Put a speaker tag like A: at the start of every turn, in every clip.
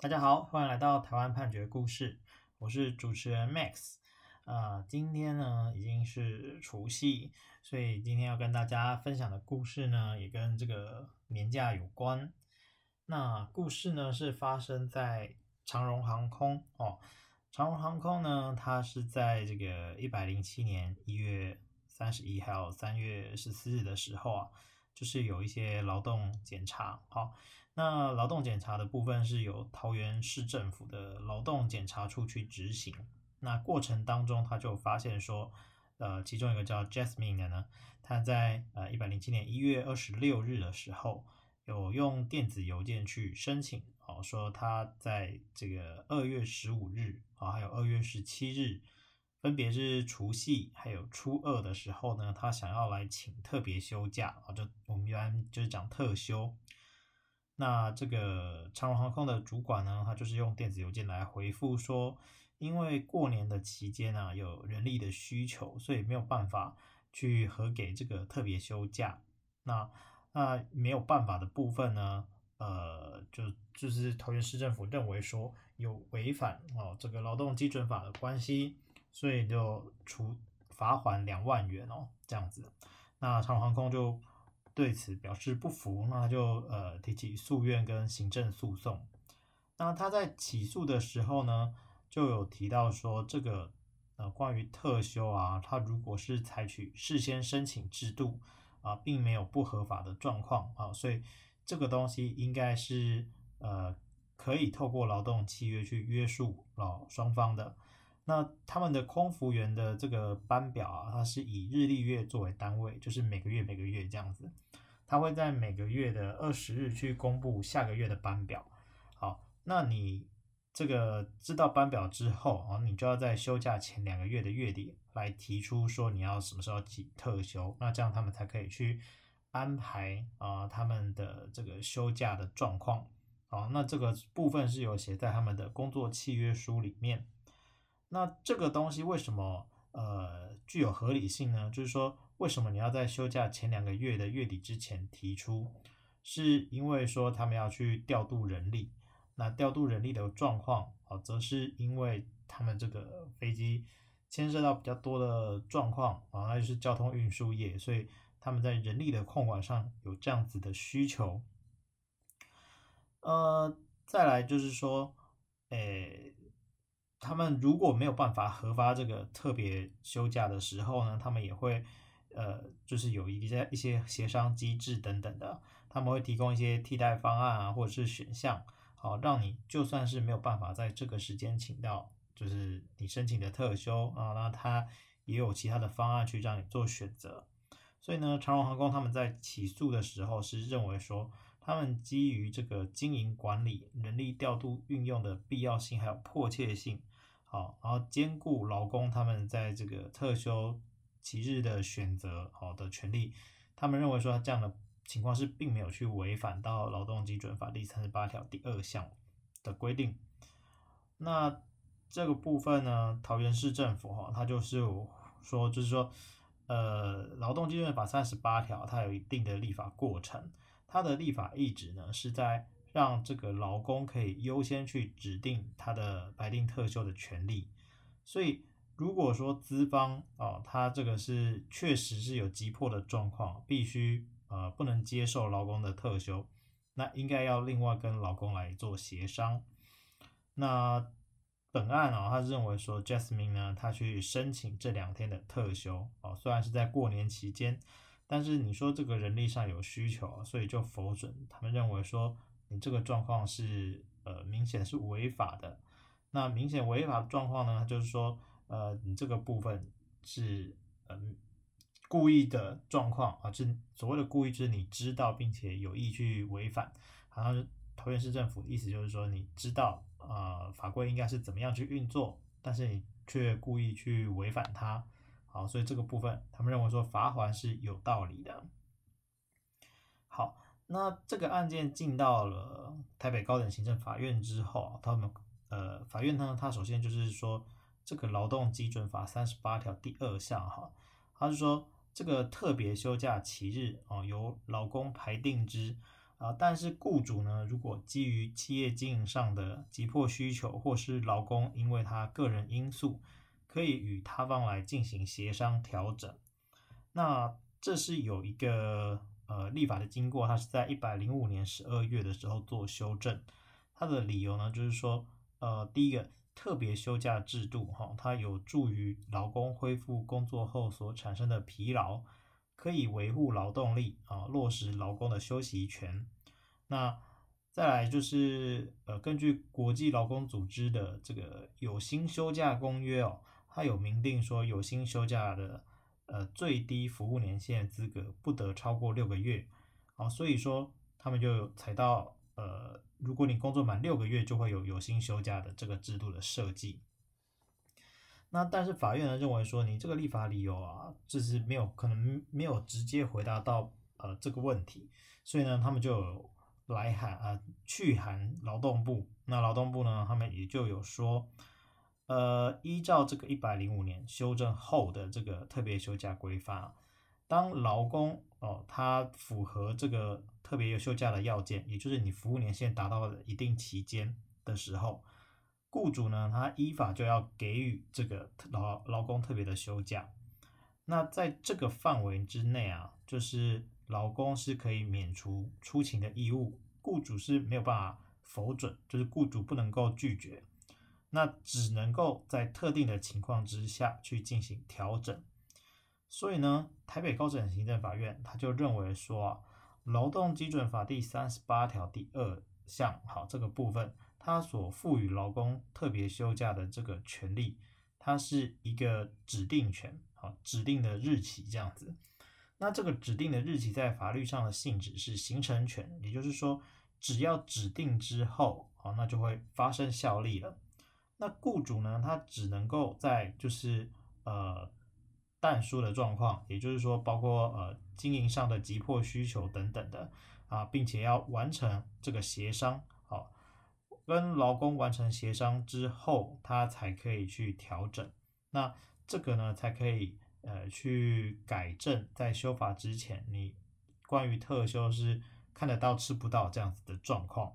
A: 大家好，欢迎来到台湾判决故事，我是主持人 Max。啊、今天呢已经是除夕，所以今天要跟大家分享的故事呢，也跟这个年假有关。那故事呢是发生在长荣航空哦，长荣航空呢，它是在这个一百零七年一月三十一还有三月十四日的时候啊，就是有一些劳动检查，好、那劳动检查的部分是由桃园市政府的劳动检查处去执行。那过程当中，他就发现说，呃，其中一个叫 Jasmine 的呢，他在呃一百零七年一月二十六日的时候，有用电子邮件去申请，哦，说他在这个二月十五日啊，还有二月十七日，分别是除夕还有初二的时候呢，他想要来请特别休假啊，就我们一般就是讲特休。那这个长荣航空的主管呢，他就是用电子邮件来回复说，因为过年的期间呢，有人力的需求，所以没有办法去核给这个特别休假。那那没有办法的部分呢，呃，就就是桃园市政府认为说有违反哦这个劳动基准法的关系，所以就处罚款两万元哦这样子。那长荣航空就。对此表示不服，那他就呃提起诉愿跟行政诉讼。那他在起诉的时候呢，就有提到说这个呃关于特休啊，他如果是采取事先申请制度啊，并没有不合法的状况啊，所以这个东西应该是呃可以透过劳动契约去约束老双方的。那他们的空服员的这个班表啊，它是以日历月作为单位，就是每个月每个月这样子，他会在每个月的二十日去公布下个月的班表。好，那你这个知道班表之后啊，你就要在休假前两个月的月底来提出说你要什么时候请特休，那这样他们才可以去安排啊他们的这个休假的状况。好，那这个部分是有写在他们的工作契约书里面。那这个东西为什么呃具有合理性呢？就是说，为什么你要在休假前两个月的月底之前提出？是因为说他们要去调度人力，那调度人力的状况啊，则是因为他们这个飞机牵涉到比较多的状况啊，那就是交通运输业，所以他们在人力的控管上有这样子的需求。呃，再来就是说，诶。他们如果没有办法核发这个特别休假的时候呢，他们也会，呃，就是有一些一些协商机制等等的，他们会提供一些替代方案啊，或者是选项，好，让你就算是没有办法在这个时间请到，就是你申请的特休啊，那他也有其他的方案去让你做选择。所以呢，长荣航空他们在起诉的时候是认为说，他们基于这个经营管理、人力调度运用的必要性还有迫切性。好，然后兼顾劳工他们在这个特休期日的选择好的权利，他们认为说这样的情况是并没有去违反到劳动基准法第三十八条第二项的规定。那这个部分呢，桃园市政府哈，他就是说，就是说，呃，劳动基准法三十八条它有一定的立法过程，他的立法意旨呢是在。让这个劳工可以优先去指定他的白定特休的权利，所以如果说资方啊，他这个是确实是有急迫的状况，必须呃不能接受劳工的特休，那应该要另外跟劳工来做协商。那本案啊，他认为说 Jasmine 呢，他去申请这两天的特休啊，虽然是在过年期间，但是你说这个人力上有需求，所以就否准。他们认为说。你这个状况是呃明显是违法的，那明显违法的状况呢，就是说呃你这个部分是嗯、呃、故意的状况啊，是所谓的故意，就是你知道并且有意去违反，好像是桃园市政府的意思就是说你知道啊、呃、法规应该是怎么样去运作，但是你却故意去违反它，好，所以这个部分他们认为说罚锾是有道理的，好。那这个案件进到了台北高等行政法院之后，他们呃法院呢，他首先就是说这个劳动基准法三十八条第二项哈，他是说这个特别休假期日啊由劳工排定之啊，但是雇主呢，如果基于企业经营上的急迫需求，或是劳工因为他个人因素，可以与他方来进行协商调整。那这是有一个呃立法的经过，它是在一百零五年十二月的时候做修正。它的理由呢，就是说，呃，第一个特别休假制度哈，它有助于劳工恢复工作后所产生的疲劳。可以维护劳动力啊，落实劳工的休息权。那再来就是呃，根据国际劳工组织的这个有薪休假公约哦，它有明定说有薪休假的呃最低服务年限资格不得超过六个月。啊，所以说他们就有采到呃，如果你工作满六个月，就会有有薪休假的这个制度的设计。那但是法院呢认为说，你这个立法理由啊，就是没有可能没有直接回答到呃这个问题，所以呢他们就来函啊去函劳动部，那劳动部呢他们也就有说，呃依照这个一百零五年修正后的这个特别休假规范，当劳工哦他符合这个特别休假的要件，也就是你服务年限达到了一定期间的时候。雇主呢，他依法就要给予这个劳劳工特别的休假。那在这个范围之内啊，就是劳工是可以免除出勤的义务，雇主是没有办法否准，就是雇主不能够拒绝，那只能够在特定的情况之下去进行调整。所以呢，台北高等行政法院他就认为说啊，劳动基准法第三十八条第二项，好，这个部分。它所赋予劳工特别休假的这个权利，它是一个指定权，好，指定的日期这样子。那这个指定的日期在法律上的性质是形成权，也就是说，只要指定之后，好，那就会发生效力了。那雇主呢，他只能够在就是呃但书的状况，也就是说，包括呃经营上的急迫需求等等的啊，并且要完成这个协商。好跟劳工完成协商之后，他才可以去调整。那这个呢，才可以呃去改正在修法之前，你关于特休是看得到吃不到这样子的状况。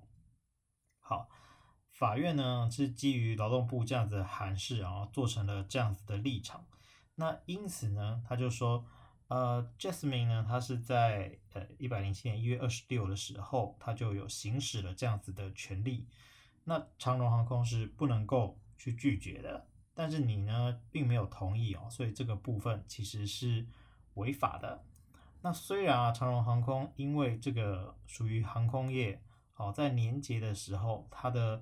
A: 好，法院呢是基于劳动部这样子的函释，然后做成了这样子的立场。那因此呢，他就说，呃，Jasmine 呢，他是在呃一百零七年一月二十六的时候，他就有行使了这样子的权利。那长荣航空是不能够去拒绝的，但是你呢并没有同意哦，所以这个部分其实是违法的。那虽然啊，长荣航空因为这个属于航空业，哦，在年节的时候，它的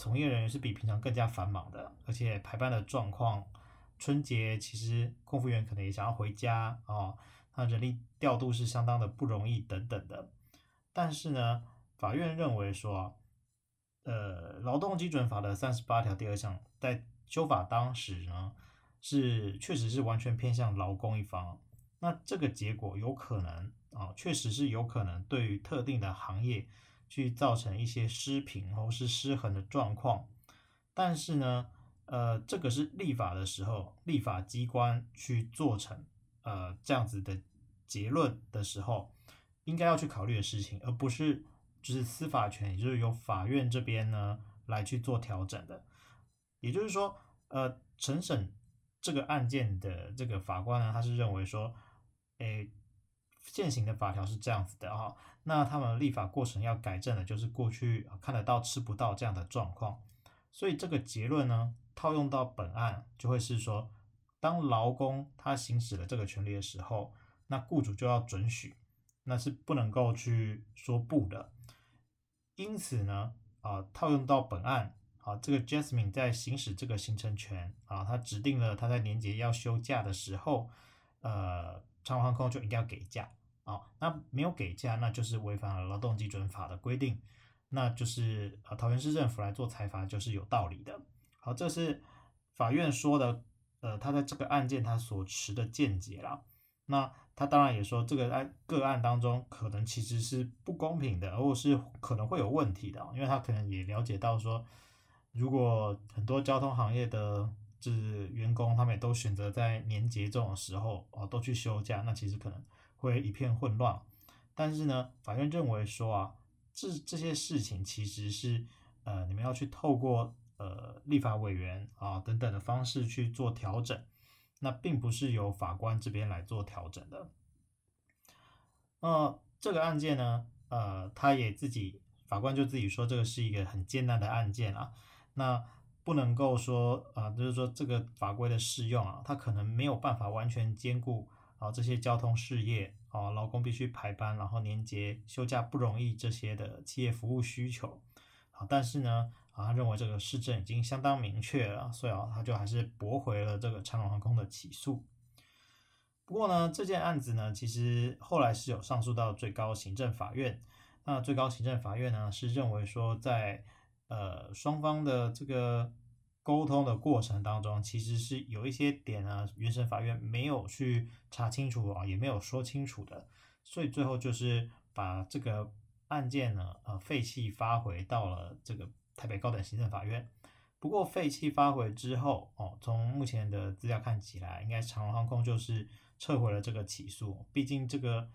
A: 从业人员是比平常更加繁忙的，而且排班的状况，春节其实空服员可能也想要回家哦，那人力调度是相当的不容易等等的。但是呢，法院认为说。呃，劳动基准法的三十八条第二项，在修法当时呢，是确实是完全偏向劳工一方。那这个结果有可能啊，确实是有可能对于特定的行业去造成一些失平或是失衡的状况。但是呢，呃，这个是立法的时候，立法机关去做成呃这样子的结论的时候，应该要去考虑的事情，而不是。就是司法权，也就是由法院这边呢来去做调整的。也就是说，呃，承审这个案件的这个法官呢，他是认为说，诶，现行的法条是这样子的哈，那他们立法过程要改正的，就是过去看得到吃不到这样的状况。所以这个结论呢，套用到本案，就会是说，当劳工他行使了这个权利的时候，那雇主就要准许，那是不能够去说不的。因此呢，啊，套用到本案，啊，这个 Jasmine 在行使这个行程权，啊，他指定了他在年节要休假的时候，呃，长航空就一定要给价，啊，那没有给价，那就是违反了劳动基准法的规定，那就是啊，桃园市政府来做裁罚就是有道理的。好，这是法院说的，呃，他在这个案件他所持的见解啦，那。他当然也说，这个案个案当中可能其实是不公平的，或是可能会有问题的，因为他可能也了解到说，如果很多交通行业的就是员工，他们也都选择在年节这种时候哦，都去休假，那其实可能会一片混乱。但是呢，法院认为说啊，这这些事情其实是呃，你们要去透过呃立法委员啊等等的方式去做调整，那并不是由法官这边来做调整的。呃，这个案件呢，呃，他也自己法官就自己说，这个是一个很艰难的案件啊，那不能够说啊，就是说这个法规的适用啊，它可能没有办法完全兼顾啊这些交通事业啊，劳工必须排班，然后年节休假不容易这些的企业服务需求，啊，但是呢，啊，他认为这个市政已经相当明确了，所以啊，他就还是驳回了这个长荣航空的起诉。不过呢，这件案子呢，其实后来是有上诉到最高行政法院。那最高行政法院呢，是认为说，在呃双方的这个沟通的过程当中，其实是有一些点呢，原审法院没有去查清楚啊，也没有说清楚的，所以最后就是把这个案件呢，呃废弃发回到了这个台北高等行政法院。不过废弃发回之后，哦，从目前的资料看起来，应该长荣航空就是。撤回了这个起诉，毕竟这个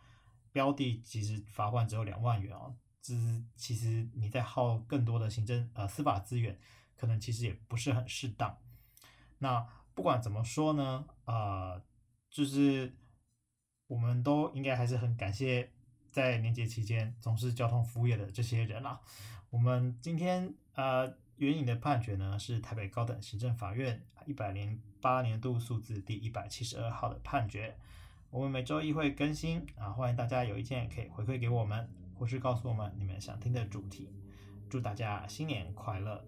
A: 标的其实罚款只有两万元哦，这其实你在耗更多的行政呃司法资源，可能其实也不是很适当。那不管怎么说呢，呃，就是我们都应该还是很感谢在年节期间从事交通服务业的这些人啦。我们今天呃援引的判决呢是台北高等行政法院一百零八年度诉字第一百七十二号的判决，我们每周一会更新啊，欢迎大家有意见可以回馈给我们，或是告诉我们你们想听的主题。祝大家新年快乐！